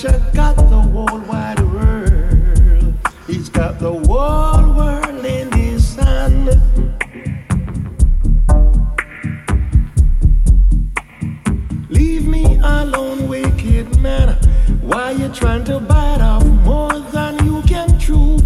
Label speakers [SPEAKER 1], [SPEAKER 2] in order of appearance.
[SPEAKER 1] Roger got the whole wide world. He's got the whole world in his hand. Leave me alone, wicked man. Why you trying to bite off more than you can chew?